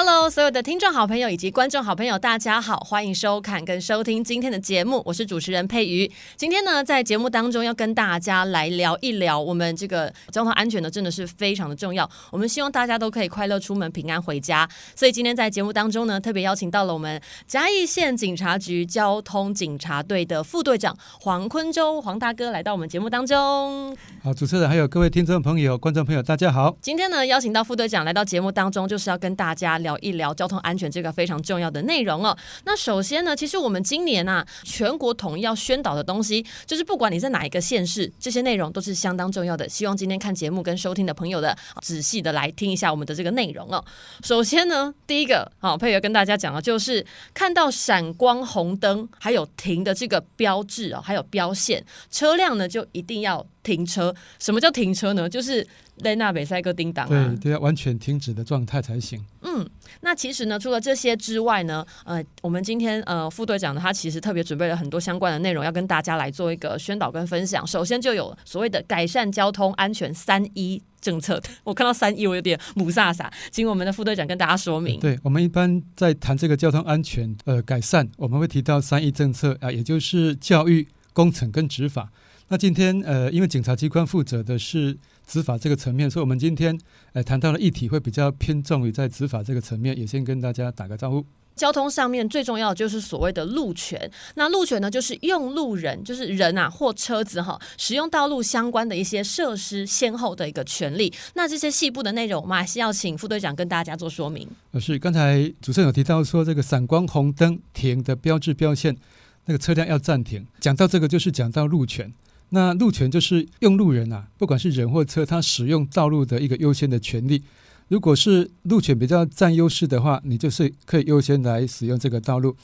Hello，所有的听众好朋友以及观众好朋友，大家好，欢迎收看跟收听今天的节目，我是主持人佩瑜。今天呢，在节目当中要跟大家来聊一聊我们这个交通安全呢，真的是非常的重要。我们希望大家都可以快乐出门，平安回家。所以今天在节目当中呢，特别邀请到了我们嘉义县警察局交通警察队的副队长黄坤洲黄大哥来到我们节目当中。好，主持人还有各位听众朋友、观众朋友，大家好。今天呢，邀请到副队长来到节目当中，就是要跟大家聊。聊一聊交通安全这个非常重要的内容哦。那首先呢，其实我们今年啊，全国统一要宣导的东西，就是不管你在哪一个县市，这些内容都是相当重要的。希望今天看节目跟收听的朋友的仔细的来听一下我们的这个内容哦。首先呢，第一个好，佩瑜跟大家讲的就是看到闪光红灯，还有停的这个标志哦，还有标线，车辆呢就一定要停车。什么叫停车呢？就是。雷纳北塞哥叮当、啊，对，都要完全停止的状态才行。嗯，那其实呢，除了这些之外呢，呃，我们今天呃副队长呢，他其实特别准备了很多相关的内容，要跟大家来做一个宣导跟分享。首先就有所谓的改善交通安全三一政策，我看到三一我有点雾煞煞，请我们的副队长跟大家说明。对，我们一般在谈这个交通安全呃改善，我们会提到三一政策啊，也就是教育、工程跟执法。那今天呃，因为警察机关负责的是执法这个层面，所以我们今天呃谈到的议题会比较偏重于在执法这个层面，也先跟大家打个招呼。交通上面最重要的就是所谓的路权，那路权呢，就是用路人，就是人啊或车子哈，使用道路相关的一些设施先后的一个权利。那这些细部的内容，我们还是要请副队长跟大家做说明。是刚才主持人有提到说，这个闪光红灯停的标志标线，那个车辆要暂停。讲到这个，就是讲到路权。那路权就是用路人啊，不管是人或车，他使用道路的一个优先的权利。如果是路权比较占优势的话，你就是可以优先来使用这个道路。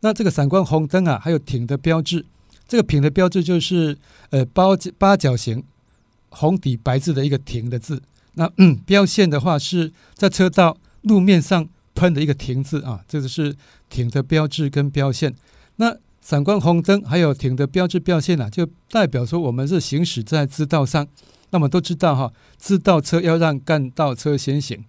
那这个闪光红灯啊，还有停的标志，这个停的标志就是呃八八角形红底白字的一个停的字。那嗯，标线的话是在车道路面上喷的一个停字啊，这个是停的标志跟标线。那闪光红灯还有停的标志标线啊，就代表说我们是行驶在支道上。那么都知道哈，支道车要让干道车先行，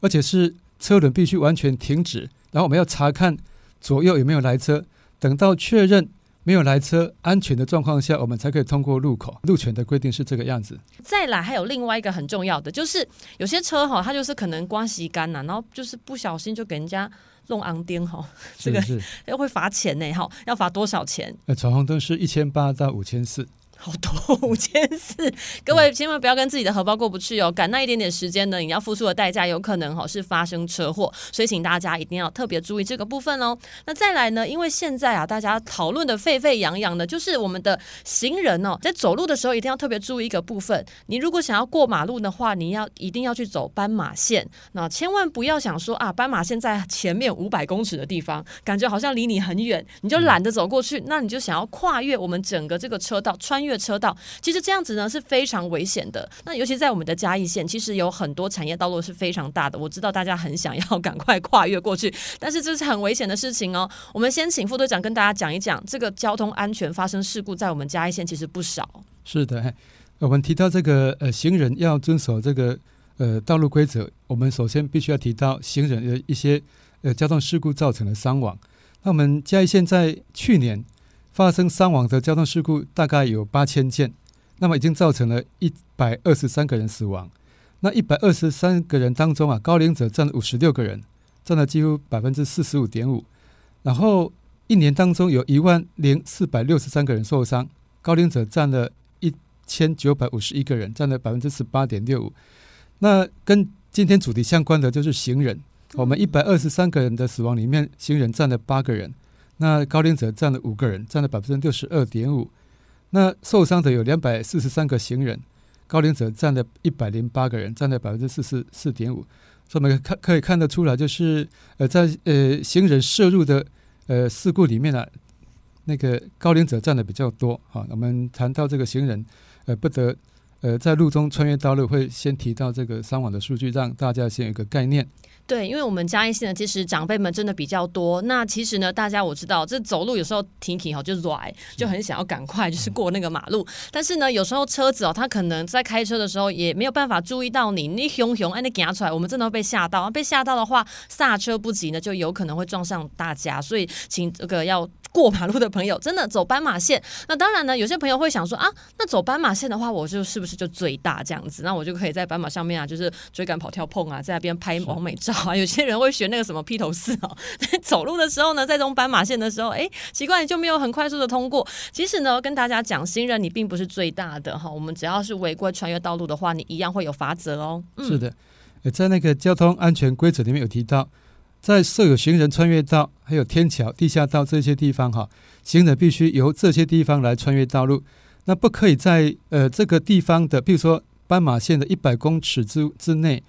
而且是车轮必须完全停止，然后我们要查看左右有没有来车，等到确认没有来车、安全的状况下，我们才可以通过路口。路权的规定是这个样子。再来还有另外一个很重要的，就是有些车哈，它就是可能刮洗杆呐，然后就是不小心就给人家。弄昂丁哈，这个要会罚钱呢哈，要罚多少钱？呃，闯红灯是一千八到五千四。好多五千四，各位千万不要跟自己的荷包过不去哦。赶那一点点时间呢，你要付出的代价有可能哈是发生车祸，所以请大家一定要特别注意这个部分哦。那再来呢，因为现在啊，大家讨论的沸沸扬扬的，就是我们的行人哦，在走路的时候一定要特别注意一个部分。你如果想要过马路的话，你要一定要去走斑马线，那千万不要想说啊，斑马线在前面五百公尺的地方，感觉好像离你很远，你就懒得走过去，那你就想要跨越我们整个这个车道，穿越。车道，其实这样子呢是非常危险的。那尤其在我们的嘉义县，其实有很多产业道路是非常大的。我知道大家很想要赶快跨越过去，但是这是很危险的事情哦。我们先请副队长跟大家讲一讲，这个交通安全发生事故在我们嘉义县其实不少。是的，我们提到这个呃行人要遵守这个呃道路规则，我们首先必须要提到行人的一些呃交通事故造成的伤亡。那我们嘉义县在去年。发生伤亡的交通事故大概有八千件，那么已经造成了一百二十三个人死亡。那一百二十三个人当中啊，高龄者占五十六个人，占了几乎百分之四十五点五。然后一年当中有一万零四百六十三个人受伤，高龄者占了一千九百五十一个人，占了百分之十八点六五。那跟今天主题相关的就是行人，我们一百二十三个人的死亡里面，行人占了八个人。那高龄者占了五个人，占了百分之六十二点五。那受伤的有两百四十三个行人，高龄者占了一百零八个人，占了百分之四十四点五。所以我们看可以看得出来，就是呃在呃行人涉入的呃事故里面呢、那个高龄者占的比较多。啊，我们谈到这个行人呃不得呃，在路中穿越道路会先提到这个伤亡的数据，让大家先有一个概念。对，因为我们嘉义县呢，其实长辈们真的比较多。那其实呢，大家我知道，这走路有时候停停好就拽，就很想要赶快就是过那个马路。但是呢，有时候车子哦，他可能在开车的时候也没有办法注意到你，你熊熊哎，你夹出来，我们真的会被吓到。被吓到的话，刹车不及呢，就有可能会撞上大家。所以，请这个要过马路的朋友，真的走斑马线。那当然呢，有些朋友会想说啊，那走斑马线的话，我就是不是就最大这样子？那我就可以在斑马上面啊，就是追赶、跑、跳、碰啊，在那边拍网美照。啊，有些人会学那个什么披头士哦，在走路的时候呢，在这种斑马线的时候，哎，奇怪，你就没有很快速的通过。其实呢，跟大家讲，行人你并不是最大的哈，我们只要是违规穿越道路的话，你一样会有罚则哦。嗯、是的，在那个交通安全规则里面有提到，在设有行人穿越道、还有天桥、地下道这些地方哈，行人必须由这些地方来穿越道路，那不可以在呃这个地方的，比如说斑马线的一百公尺之之内。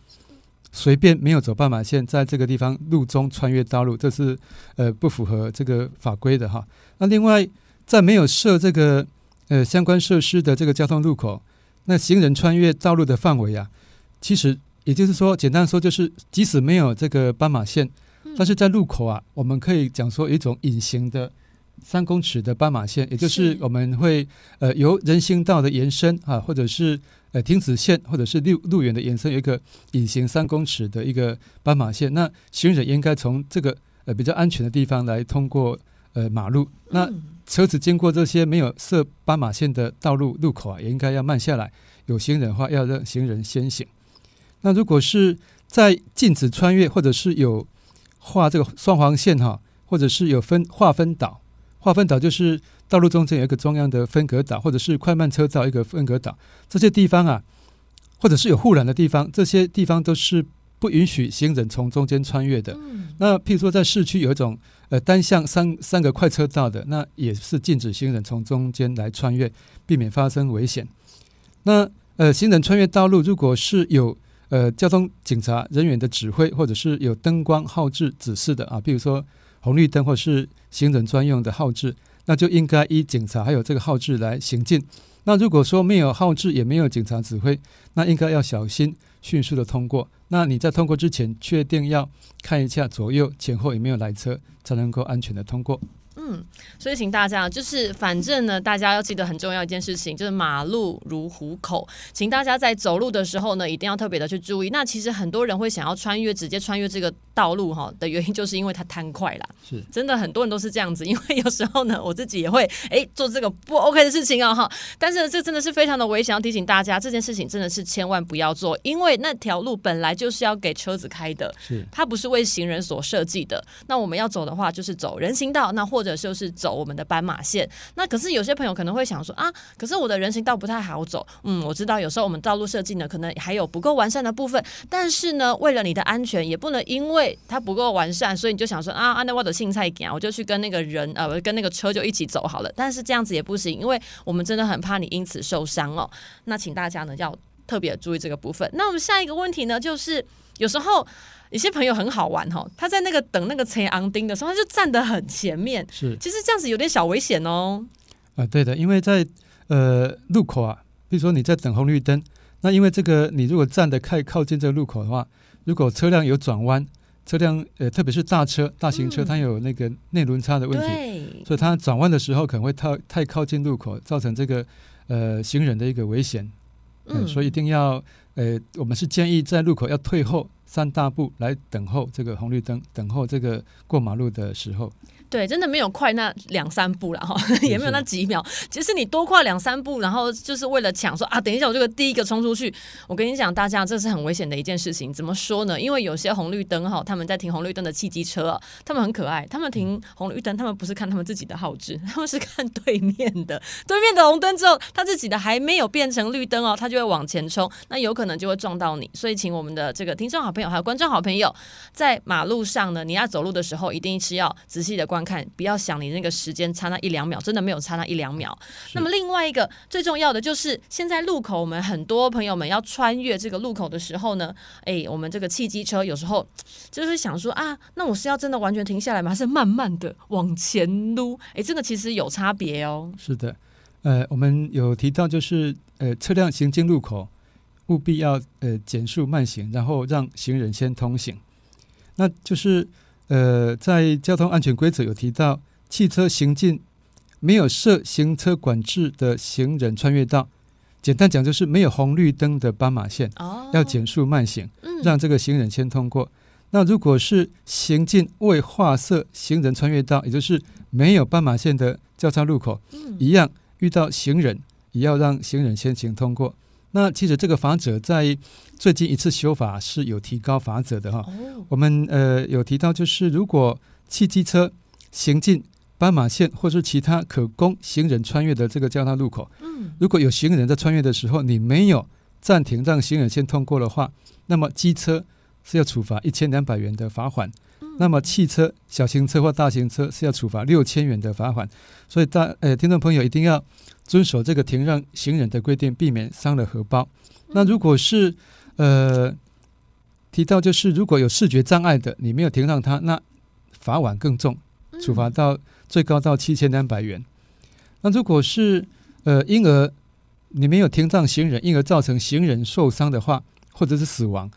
随便没有走斑马线，在这个地方路中穿越道路，这是呃不符合这个法规的哈。那另外，在没有设这个呃相关设施的这个交通路口，那行人穿越道路的范围啊，其实也就是说，简单说就是，即使没有这个斑马线，但是在路口啊，我们可以讲说一种隐形的三公尺的斑马线，也就是我们会呃由人行道的延伸啊，或者是。呃，停止线或者是路路远的延伸，有一个隐形三公尺的一个斑马线。那行人应该从这个呃比较安全的地方来通过呃马路。那车子经过这些没有设斑马线的道路路口啊，也应该要慢下来。有行人的话，要让行人先行。那如果是在禁止穿越，或者是有画这个双黄线哈，或者是有分划分岛，划分岛就是。道路中间有一个中央的分隔岛，或者是快慢车道一个分隔岛，这些地方啊，或者是有护栏的地方，这些地方都是不允许行人从中间穿越的。嗯、那譬如说在市区有一种呃单向三三个快车道的，那也是禁止行人从中间来穿越，避免发生危险。那呃行人穿越道路，如果是有呃交通警察人员的指挥，或者是有灯光号志指示的啊，譬如说红绿灯或是行人专用的号志。那就应该依警察还有这个号志来行进。那如果说没有号志，也没有警察指挥，那应该要小心，迅速的通过。那你在通过之前，确定要看一下左右前后有没有来车，才能够安全的通过。嗯，所以请大家就是，反正呢，大家要记得很重要一件事情，就是马路如虎口，请大家在走路的时候呢，一定要特别的去注意。那其实很多人会想要穿越，直接穿越这个道路哈的原因，就是因为它贪快啦。是，真的很多人都是这样子，因为有时候呢，我自己也会哎、欸、做这个不 OK 的事情啊哈。但是这真的是非常的危险，要提醒大家，这件事情真的是千万不要做，因为那条路本来就是要给车子开的，是它不是为行人所设计的。那我们要走的话，就是走人行道，那或者就是走我们的斑马线。那可是有些朋友可能会想说啊，可是我的人行道不太好走。嗯，我知道有时候我们道路设计呢，可能还有不够完善的部分。但是呢，为了你的安全，也不能因为它不够完善，所以你就想说啊，那我的青菜点我就去跟那个人呃，跟那个车就一起走好了。但是这样子也不行，因为我们真的很怕你因此受伤哦。那请大家呢要特别注意这个部分。那我们下一个问题呢，就是有时候。有些朋友很好玩哈，他在那个等那个车昂丁的时候，他就站得很前面。是，其实这样子有点小危险哦。啊，对的，因为在呃路口啊，比如说你在等红绿灯，那因为这个你如果站得太靠近这个路口的话，如果车辆有转弯，车辆呃特别是大车、大型车，它有那个内轮差的问题，嗯、所以它转弯的时候可能会太太靠近路口，造成这个呃行人的一个危险。嗯，所以一定要呃，我们是建议在路口要退后。三大步来等候这个红绿灯，等候这个过马路的时候。对，真的没有快那两三步了哈，也没有那几秒。其实你多跨两三步，然后就是为了抢说啊，等一下我这个第一个冲出去。我跟你讲，大家这是很危险的一件事情。怎么说呢？因为有些红绿灯哈，他们在停红绿灯的汽机车，他们很可爱。他们停红绿灯，他们不是看他们自己的号志，他们是看对面的。对面的红灯之后，他自己的还没有变成绿灯哦，他就会往前冲，那有可能就会撞到你。所以，请我们的这个听众好朋友还有观众好朋友，在马路上呢，你要走路的时候，一定是要仔细的观看，不要想你那个时间差那一两秒，真的没有差那一两秒。那么另外一个最重要的就是，现在路口我们很多朋友们要穿越这个路口的时候呢，哎，我们这个汽机车有时候就是想说啊，那我是要真的完全停下来吗？还是慢慢的往前撸？哎，这个其实有差别哦。是的，呃，我们有提到就是呃车辆行经路口，务必要呃减速慢行，然后让行人先通行。那就是呃在交通安全规则有提到，汽车行进没有设行车管制的行人穿越道，简单讲就是没有红绿灯的斑马线，哦，要减速慢行，嗯，让这个行人先通过。那如果是行进未划设行人穿越道，也就是没有斑马线的交叉路口，嗯，一样遇到行人，也要让行人先行通过。那其实这个法则在最近一次修法是有提高法则的哈。哦，我们呃有提到，就是如果汽机车行进斑马线或是其他可供行人穿越的这个交叉路口，嗯，如果有行人在穿越的时候，你没有暂停让行人先通过的话，那么机车是要处罚一千两百元的罚款，那么汽车、小型车或大型车是要处罚六千元的罚款。所以大呃听众朋友一定要遵守这个停让行人的规定，避免伤了荷包。那如果是呃提到就是如果有视觉障碍的，你没有停让他，那罚款更重，处罚到最高到七千两百元。那如果是呃婴儿你没有停让行人，因而造成行人受伤的话，或者是死亡。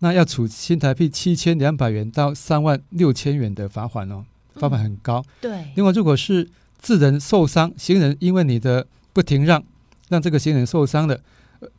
那要处新台币七千两百元到三万六千元的罚款哦，罚款很高。对。另外，如果是致人受伤，行人因为你的不停让，让这个行人受伤了，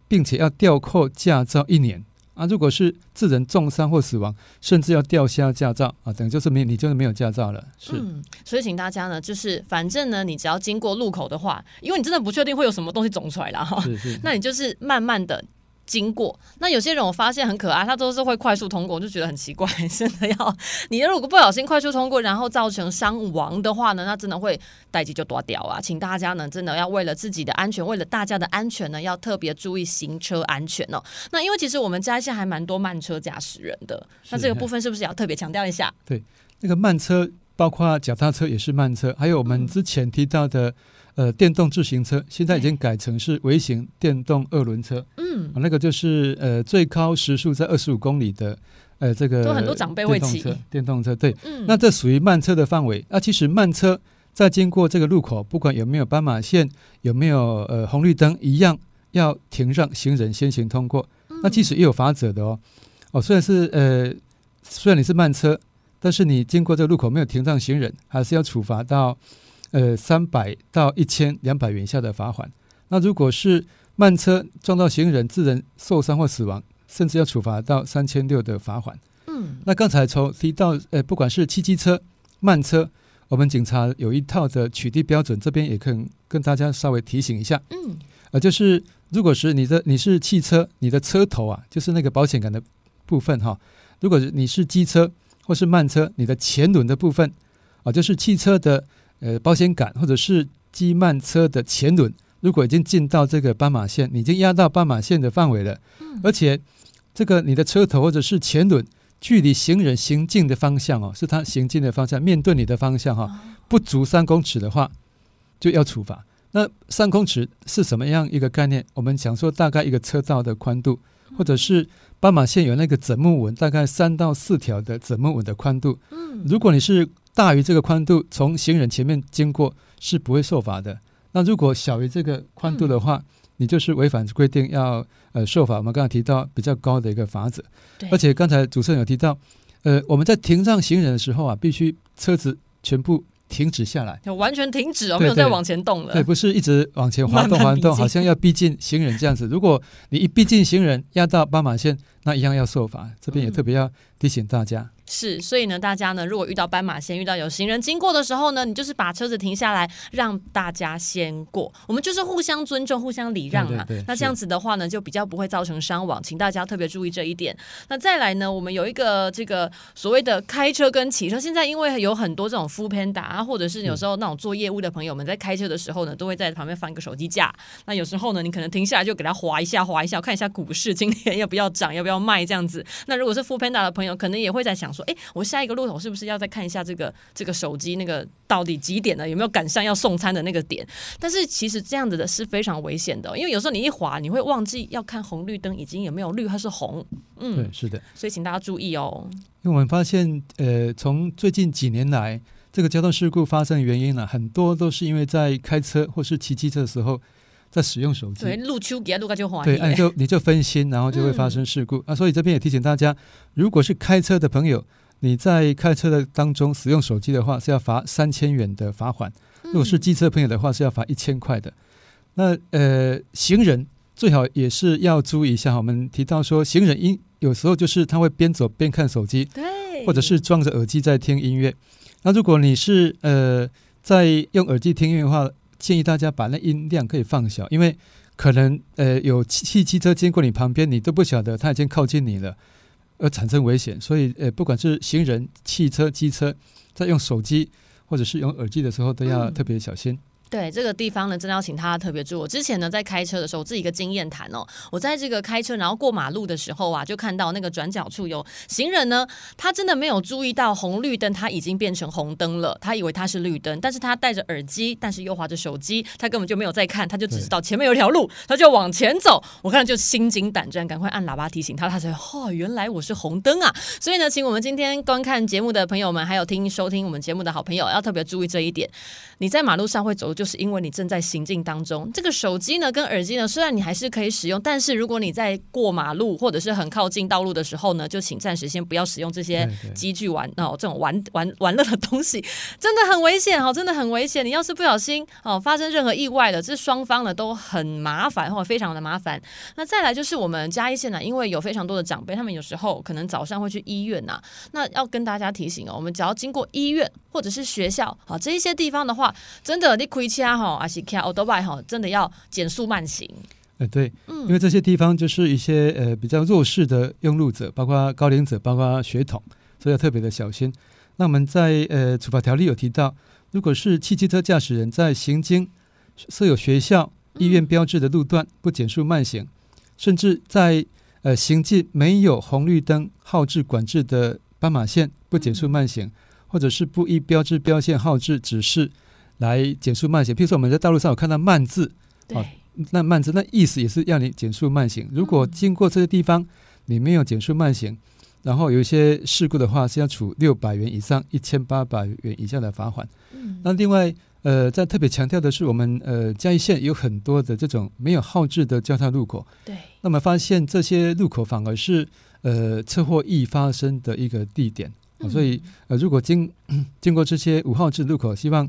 并且要吊扣驾照一年啊。如果是致人重伤或死亡，甚至要吊销驾照啊，等于就是没你就是没有驾照了。是。嗯，所以请大家呢，就是反正呢，你只要经过路口的话，因为你真的不确定会有什么东西肿出来了哈。是是。那你就是慢慢的。经过那有些人我发现很可爱，他都是会快速通过，我就觉得很奇怪。真的要你如果不小心快速通过，然后造成伤亡的话呢，那真的会代志就多屌啊！请大家呢真的要为了自己的安全，为了大家的安全呢，要特别注意行车安全哦。那因为其实我们家现在还蛮多慢车驾驶人的，那这个部分是不是也要特别强调一下？对，那个慢车包括脚踏车也是慢车，还有我们之前提到的。呃，电动自行车现在已经改成是微型电动二轮车，嗯，那个就是呃最高时速在二十五公里的，呃，这个很多长辈会骑电动车，对，嗯，那这属于慢车的范围。那其实慢车在经过这个路口，不管有没有斑马线，有没有呃红绿灯，一样要停让行人先行通过。那其实也有罚则的哦，哦，虽然是呃虽然你是慢车，但是你经过这个路口没有停让行人，还是要处罚到。呃，三百到一千两百元以下的罚款。那如果是慢车撞到行人，致人受伤或死亡，甚至要处罚到三千六的罚款。嗯，那刚才从提到，呃，不管是汽机车、慢车，我们警察有一套的取缔标准，这边也可以跟大家稍微提醒一下。嗯，呃，就是如果是你的你是汽车，你的车头啊，就是那个保险杆的部分哈。如果你是机车或是慢车，你的前轮的部分啊，就是汽车的。呃，保险杆或者是机慢车的前轮，如果已经进到这个斑马线，你已经压到斑马线的范围了，嗯、而且这个你的车头或者是前轮距离行人行进的方向哦，是他行进的方向，面对你的方向哈、哦，不足三公尺的话，就要处罚。那三公尺是什么样一个概念？我们讲说大概一个车道的宽度，或者是斑马线有那个枕木纹，大概三到四条的枕木纹的宽度。嗯如果你是大于这个宽度，从行人前面经过是不会受罚的。那如果小于这个宽度的话，嗯、你就是违反规定要呃受罚。我们刚才提到比较高的一个罚则，而且刚才主持人有提到，呃，我们在停让行人的时候啊，必须车子全部停止下来，完全停止哦，没有再往前动了。对，不是一直往前滑 动滑动，好像要逼近行人这样子。如果你一逼近行人，压到斑马线，那一样要受罚。这边也特别要提醒大家。嗯是，所以呢，大家呢，如果遇到斑马线，遇到有行人经过的时候呢，你就是把车子停下来，让大家先过。我们就是互相尊重、互相礼让啊。对对对，那这样子的话呢，就比较不会造成伤亡，请大家特别注意这一点。那再来呢，我们有一个这个所谓的开车跟骑车，现在因为有很多这种 foodpanda 啊，或者是有时候那种做业务的朋友们在开车的时候呢，都会在旁边放一个手机架。那有时候呢，你可能停下来就给他划一下、划一下，看一下股市今天要不要涨、要不要卖这样子。那如果是 foodpanda 的朋友，可能也会在想说，哎，我下一个。路口是不是要再看一下这个这个手机那个到底几点了？有没有赶上要送餐的那个点？但是其实这样子的是非常危险的，因为有时候你一滑，你会忘记要看红绿灯已经有没有绿还是红。嗯，对，是的。所以请大家注意哦。因为我们发现，呃，从最近几年来，这个交通事故发生的原因呢，很多都是因为在开车或是骑机车的时候，在使用手机。对，路丘给路个就滑。对，你就你就分心，然后就会发生事故、嗯、啊。所以这边也提醒大家，如果是开车的朋友，你在开车的当中使用手机的话，是要罚三千元的罚款；如果是机车朋友的话，是要罚一千块的。那呃，行人最好也是要注意一下。我们提到说，行人因有时候就是他会边走边看手机，对，或者是装着耳机在听音乐。那如果你是呃在用耳机听音乐的话，建议大家把那音量可以放小，因为可能呃有汽汽车经过你旁边，你都不晓得它已经靠近你了，而产生危险。所以呃，不管是行人、汽车、机车，在用手机或者是用耳机的时候，都要特别小心。嗯对这个地方呢，真的要请他特别注意。我之前呢，在开车的时候，我自己一个经验谈哦。我在这个开车，然后过马路的时候啊，就看到那个转角处有行人呢，他真的没有注意到红绿灯，他已经变成红灯了，他以为他是绿灯，但是他戴着耳机，但是又划着手机，他根本就没有在看，他就只知道前面有条路，他就往前走。我看到就心惊胆战，赶快按喇叭提醒他，他才哦，原来我是红灯啊！所以呢，请我们今天观看节目的朋友们，还有听收听我们节目的好朋友，要特别注意这一点。你在马路上会走。就是因为你正在行进当中，这个手机呢跟耳机呢，虽然你还是可以使用，但是如果你在过马路或者是很靠近道路的时候呢，就请暂时先不要使用这些机具玩哦，这种玩玩玩乐的东西，真的很危险哦，真的很危险。你要是不小心哦，发生任何意外的，这双方呢都很麻烦或非常的麻烦。那再来就是我们嘉义县呢，因为有非常多的长辈，他们有时候可能早上会去医院呐，那要跟大家提醒哦，我们只要经过医院或者是学校啊这一些地方的话，真的你可以。车哈，还是开欧多拜哈，真的要减速慢行。呃，对，因为这些地方就是一些呃比较弱势的用路者，包括高龄者，包括血统，所以要特别的小心。那我们在呃处罚条例有提到，如果是汽机车驾驶人在行经设有学校、医院标志的路段不减速慢行，甚至在呃行进没有红绿灯号志管制的斑马线不减速慢行，或者是不依标志标线号志指示。来减速慢行，譬如说我们在道路上有看到“慢”字，对，那“慢”字那意思也是要你减速慢行。如果经过这些地方你没有减速慢行，然后有一些事故的话，是要处六百元以上一千八百元以下的罚款。嗯，那另外呃，在特别强调的是，我们呃嘉义县有很多的这种没有号志的交叉路口，对，那么发现这些路口反而是呃车祸易发生的一个地点，嗯，所以呃如果经经过这些无号志路口，希望。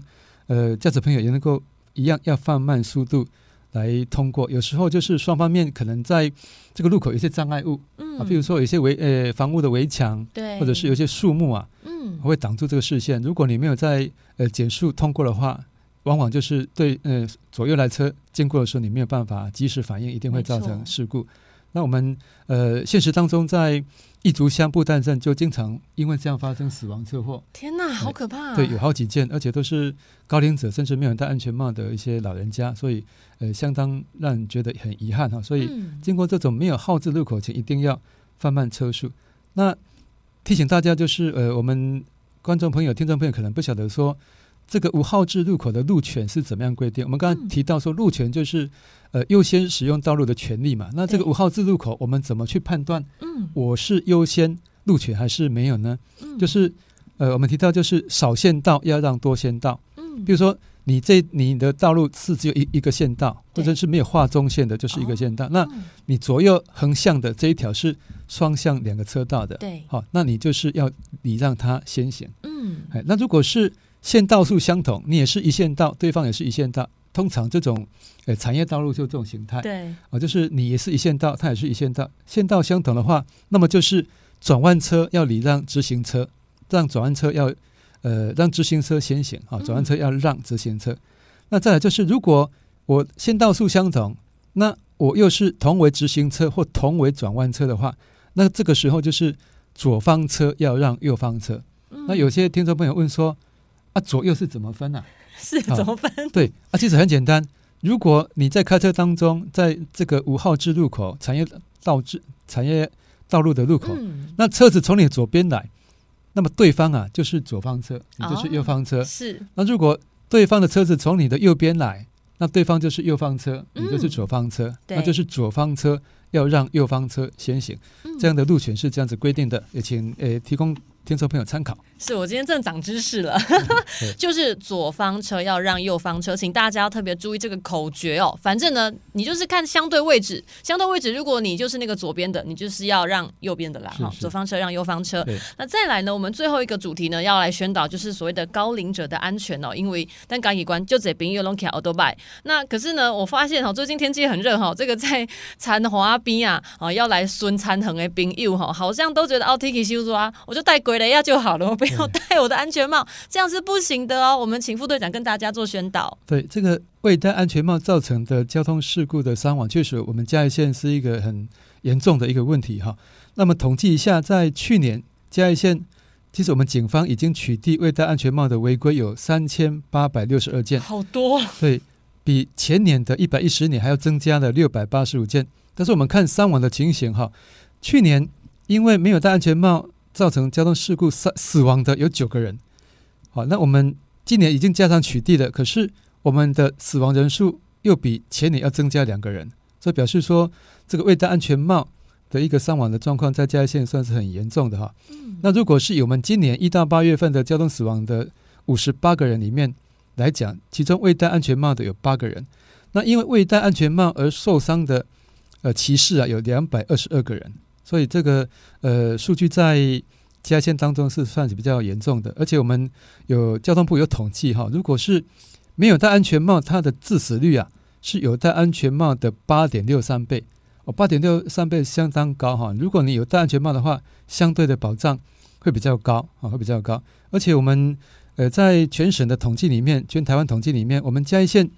呃，驾驶朋友也能够一样要放慢速度来通过。有时候就是双方面可能在这个路口有些障碍物，嗯，啊，比如说有些围呃房屋的围墙，对，或者是有些树木啊，嗯，会挡住这个视线。如果你没有在呃减速通过的话，往往就是对呃左右来车经过的时候，你没有办法及时反应，一定会造成事故。那我们呃现实当中在。一族乡布袋镇就经常因为这样发生死亡车祸。天哪，好可怕啊！对，有好几件，而且都是高龄者，甚至没有戴安全帽的一些老人家，所以呃，相当让人觉得很遗憾哈。所以经过这种没有号志路口前，一定要放慢车速。那提醒大家就是呃，我们观众朋友、听众朋友可能不晓得说。这个五号制路口的路权是怎么样规定？我们刚刚提到说，路权就是呃优先使用道路的权利嘛。那这个五号制路口，我们怎么去判断？嗯我是优先路权还是没有呢？嗯就是呃，我们提到就是少线道要让多线道。嗯比如说你这你的道路是只有一一个线道，或者是没有画中线的，就是一个线道。那你左右横向的这一条是双向两个车道的。对，好，那你就是要礼让它先行。嗯，哎，那如果是线道数相同，你也是一线道，对方也是一线道。通常这种呃产业道路就这种形态，对啊，就是你也是一线道，他也是一线道。线道相同的话，那么就是转弯车要礼让直行车，让转弯车要呃让直行车先行啊，转弯车要让直行车。嗯、那再来就是，如果我线道数相同，那我又是同为直行车或同为转弯车的话，那这个时候就是左方车要让右方车。嗯、那有些听众朋友问说。啊，左右是怎么分呢、啊？是怎么分？对啊，其实很简单。如果你在开车当中，在这个五号志路口、产业道志产业道路的路口，嗯、那车子从你左边来，那么对方啊就是左方车，你就是右方车。哦、是。那如果对方的车子从你的右边来，那对方就是右方车，你就是左方车，嗯、那就是左方车要让右方车先行。嗯、这样的路权是这样子规定的，也请呃提供。听众朋友参考。是我今天真的长知识了，就是左方车要让右方车，请大家要特别注意这个口诀哦。反正呢，你就是看相对位置，相对位置，如果你就是那个左边的，你就是要让右边的啦。哈，左方车让右方车。那再来呢，我们最后一个主题呢，要来宣导就是所谓的高龄者的安全哦。因为但高一关就这边又弄起奥多拜。那可是呢，我发现哈，最近天气很热哈，这个在残 华边啊，啊要来孙参恒的朋友哈，好像都觉得奥 T K 修说啊，我就带鬼雷亚就好了。我不要戴我的安全帽，这样是不行的哦。我们请副队长跟大家做宣导。对，这个未戴安全帽造成的交通事故的伤亡，确实我们嘉义县是一个很严重的一个问题哈。那么统计一下，在去年嘉义县，其实我们警方已经取缔未戴安全帽的违规有三千八百六十二件，好多。对，比前年的一百一十年还要增加了六百八十五件。但是我们看伤亡的情形哈，去年因为没有戴安全帽。造成交通事故死死亡的有九个人，好，那我们今年已经加上取缔了，可是我们的死亡人数又比前年要增加两个人，这表示说这个未戴安全帽的一个伤亡的状况在嘉义县算是很严重的哈。那如果是以我们今年一到八月份的交通死亡的五十八个人里面来讲，其中未戴安全帽的有八个人，那因为未戴安全帽而受伤的呃骑士啊有两百二十二个人。所以这个呃数据在嘉义县当中是算是比较严重的，而且我们有交通部有统计哈，如果是没有戴安全帽，它的致死率啊是有戴安全帽的八点六三倍哦，八点六三倍相当高哈。如果你有戴安全帽的话，相对的保障会比较高啊，会比较高。而且我们呃在全省的统计里面，全台湾统计里面，我们嘉义县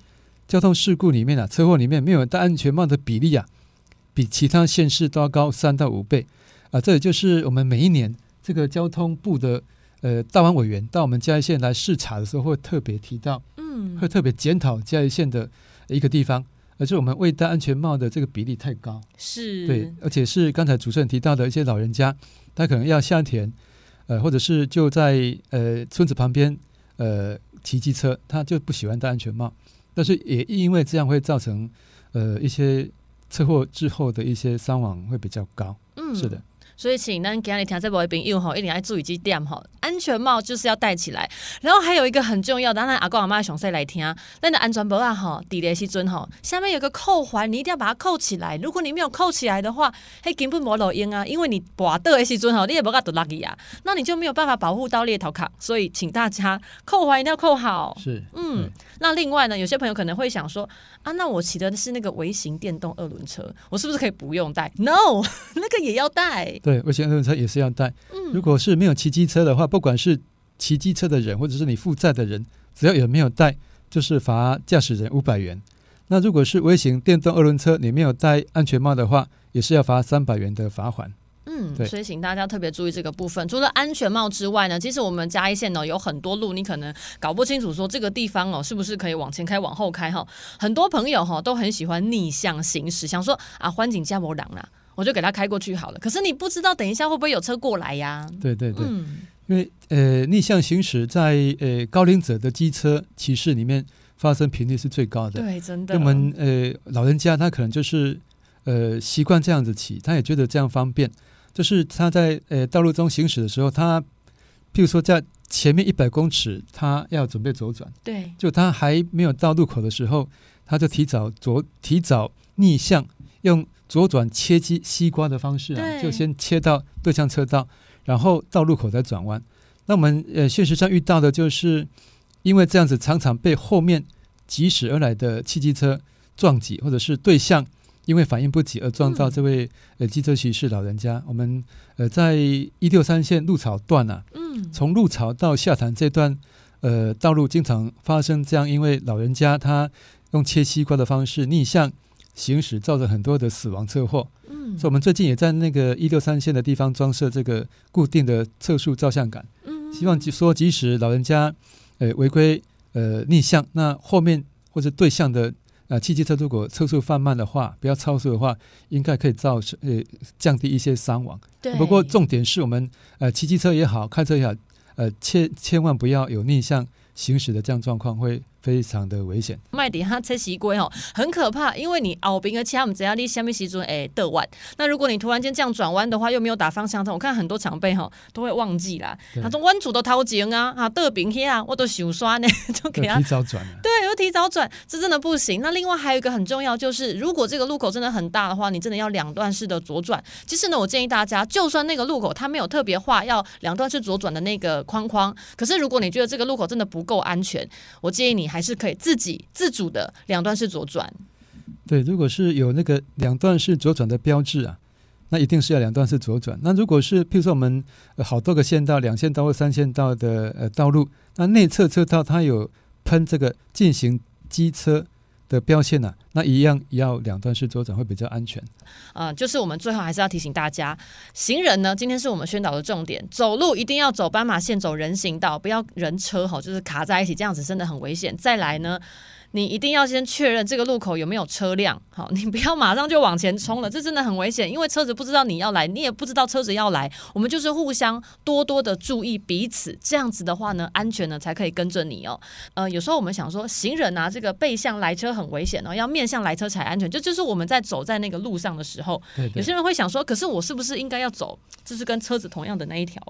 交通事故里面啊，车祸里面没有戴安全帽的比例啊。比其他县市都要高三到五倍，啊，这也就是我们每一年这个交通部的呃大湾委员到我们嘉义县来视察的时候，会特别提到，嗯，会特别检讨嘉义县的一个地方，而且我们未戴安全帽的这个比例太高，是。对，而且是刚才主持人提到的一些老人家，他可能要下田，呃，或者是就在呃村子旁边呃骑机车，他就不喜欢戴安全帽，但是也因为这样会造成呃一些。车祸之后的一些伤亡会比较高，嗯，是的。所以，请咱今日听这部音乐吼，一定要注意几点吼。安全帽就是要戴起来，然后还有一个很重要的，咱阿公阿妈详细来听。咱的安全帽啊吼，底的时阵吼，下面有个扣环，你一定要把它扣起来。如果你没有扣起来的话，嘿，根本没路用啊，因为你跋倒的时阵吼，你也无法度落去啊，那你就没有办法保护到猎头卡。所以，请大家扣环一定要扣好。是，嗯。那另外呢，有些朋友可能会想说啊，那我骑的是那个微型电动二轮车，我是不是可以不用戴？No，那个也要戴。对，微型二轮车也是要戴。嗯，如果是没有骑机车的话，不管是骑机车的人，或者是你负债的人，只要有没有带，就是罚驾驶人五百元。那如果是微型电动二轮车，你没有戴安全帽的话，也是要罚三百元的罚款。嗯，对，所以请大家特别注意这个部分。除了安全帽之外呢，其实我们嘉义县呢有很多路，你可能搞不清楚说这个地方哦是不是可以往前开、往后开哈。很多朋友哈都很喜欢逆向行驶，想说啊，欢景加摩挡啦。我就给他开过去好了。可是你不知道等一下会不会有车过来呀？对对对，嗯、因为呃逆向行驶在呃高龄者的机车骑士里面发生频率是最高的。对，真的。我们呃老人家他可能就是呃习惯这样子骑，他也觉得这样方便。就是他在呃道路中行驶的时候，他譬如说在前面一百公尺，他要准备左转，对，就他还没有到路口的时候，他就提早左提早逆向用。左转切鸡西瓜的方式啊，就先切到对向车道，然后到路口再转弯。那我们呃现实上遇到的就是，因为这样子常常被后面疾驶而来的汽机车撞击，或者是对向因为反应不及而撞到这位呃机车骑士老人家。我们呃在一六三线路草段啊，嗯从路草到下潭这段呃道路经常发生这样，因为老人家他用切西瓜的方式逆向。行驶造成很多的死亡车祸，嗯，所以我们最近也在那个一六三线的地方装设这个固定的测速照相杆，嗯，希望说即使老人家呃违规呃逆向，那后面或者对向的呃汽机车如果车速放慢的话，不要超速的话，应该可以造成呃降低一些伤亡。对，不过重点是我们呃骑机车也好，开车也好，呃千千万不要有逆向行驶的这样状况，会非常的危险。麦迪哈车西龟哦，很可怕，因为你后边的车，我们只要你下面时阵诶倒弯，那如果你突然间这样转弯的话，又没有打方向灯，我看很多长辈哈都会忘记啦。他说弯主都掏钱啊，啊倒边去啊，我都想刷呢，就给他提早转了。对，又提早转，这真的不行。那另外还有一个很重要，就是如果这个路口真的很大的话，你真的要两段式的左转。其实呢，我建议大家，就算那个路口它没有特别画要两段式左转的那个框框，可是如果你觉得这个路口真的不够安全，我建议你还是可以自己自主的两段式左转。对，如果是有那个两段式左转的标志啊，那一定是要两段式左转。那如果是譬如说我们好多个线道、两线道或三线道的呃道路，那内侧车道它有喷这个进行机车的标线呢、那一样要两段式左转会比较安全。啊、就是我们最后还是要提醒大家，行人呢，今天是我们宣导的重点，走路一定要走斑马线，走人行道，不要人车吼，就是卡在一起，这样子真的很危险。再来呢。你一定要先确认这个路口有没有车辆，好，你不要马上就往前冲了，这真的很危险，因为车子不知道你要来，你也不知道车子要来，我们就是互相多多的注意彼此，这样子的话呢，安全呢才可以跟着你哦。呃，有时候我们想说，行人啊，这个背向来车很危险哦，要面向来车才安全，这就，就是我们在走在那个路上的时候，对对，有些人会想说，可是我是不是应该要走，就是跟车子同样的那一条？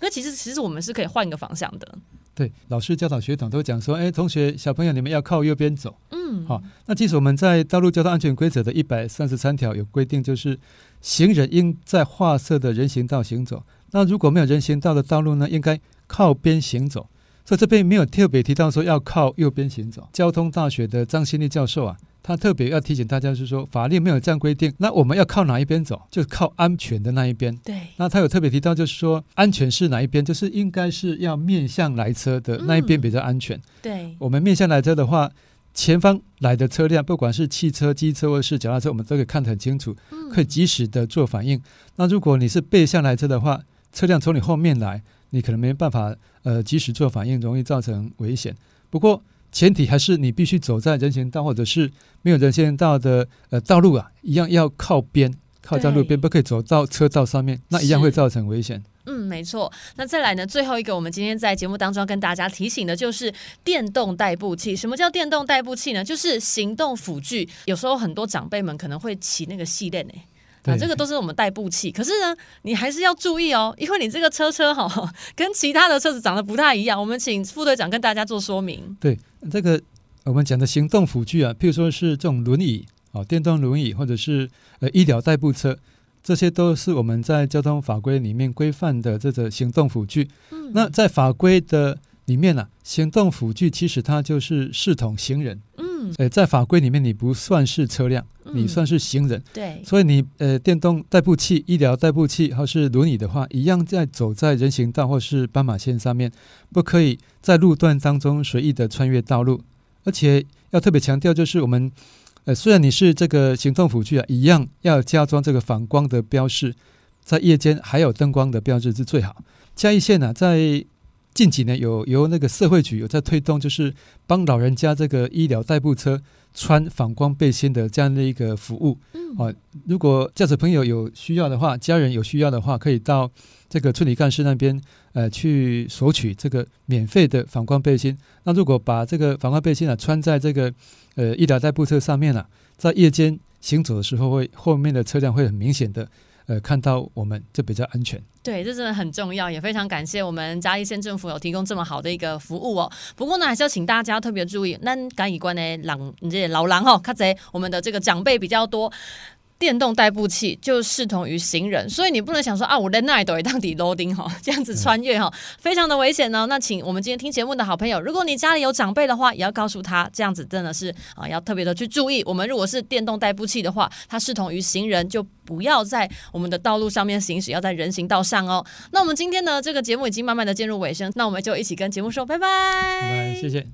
那其实其实我们是可以换一个方向的。对，老师教导学长都讲说，哎，同学小朋友，你们要靠右边走。嗯，好，那其实我们在道路交通安全规则的一百三十三条有规定，就是行人应在划设的人行道行走。那如果没有人行道的道路呢，应该靠边行走。所以这边没有特别提到说要靠右边行走。交通大学的张新立教授啊。他特别要提醒大家，是说法律没有这样规定，那我们要靠哪一边走？就是靠安全的那一边。对。那他有特别提到，就是说安全是哪一边？就是应该是要面向来车的那一边比较安全。嗯、对。我们面向来车的话，前方来的车辆，不管是汽车、机车或是脚踏车，我们都可以看得很清楚，可以及时的做反应。那如果你是背向来车的话，车辆从你后面来，你可能没办法呃及时做反应，容易造成危险。不过。前提还是你必须走在人行道或者是没有人行道的呃道路啊，一样要靠边，靠在路边，不可以走到车道上面，那一样会造成危险。嗯，没错。那再来呢，最后一个我们今天在节目当中要跟大家提醒的就是电动代步器。什么叫电动代步器呢？就是行动辅具。有时候很多长辈们可能会骑那个系列呢。啊，这个都是我们代步器，可是呢，你还是要注意哦，因为你这个车车哈，跟其他的车子长得不太一样。我们请副队长跟大家做说明。对，这个我们讲的行动辅具啊，譬如说是这种轮椅哦，电动轮椅，或者是呃医疗代步车，这些都是我们在交通法规里面规范的这个行动辅具。嗯，那在法规的里面呢，啊，行动辅具其实它就是视同行人。嗯，呃，在法规里面你不算是车辆。你算是行人，嗯、对，所以你呃，电动代步器、医疗代步器或是轮椅的话，一样在走在人行道或是斑马线上面，不可以在路段当中随意的穿越道路。而且要特别强调，就是我们呃，虽然你是这个行动辅具啊，一样要加装这个反光的标示，在夜间还有灯光的标志是最好。嘉义县呢、啊，在近几年有由那个社会局有在推动，就是帮老人家这个医疗代步车。穿反光背心的这样的一个服务，嗯啊，如果驾驶朋友有需要的话，家人有需要的话，可以到这个村里干事那边，呃，去索取这个免费的反光背心。那如果把这个反光背心啊穿在这个呃医疗代步车上面啊，在夜间行走的时候会，会后面的车辆会很明显的。呃，看到我们就比较安全。对，这真的很重要，也非常感谢我们嘉义县政府有提供这么好的一个服务哦。不过呢，还是要请大家特别注意，那嘉义关的老这老人哈，看贼我们的这个长辈比较多。电动代步器就视同于行人，所以你不能想说啊，我在那里都会当底 loading 哈，这样子穿越哈，非常的危险呢。那请我们今天听节目的好朋友，如果你家里有长辈的话，也要告诉他，这样子真的是啊，要特别的去注意。我们如果是电动代步器的话，它视同于行人，就不要在我们的道路上面行驶，要在人行道上哦。那我们今天呢，这个节目已经慢慢的进入尾声，那我们就一起跟节目说拜拜，拜拜，谢谢。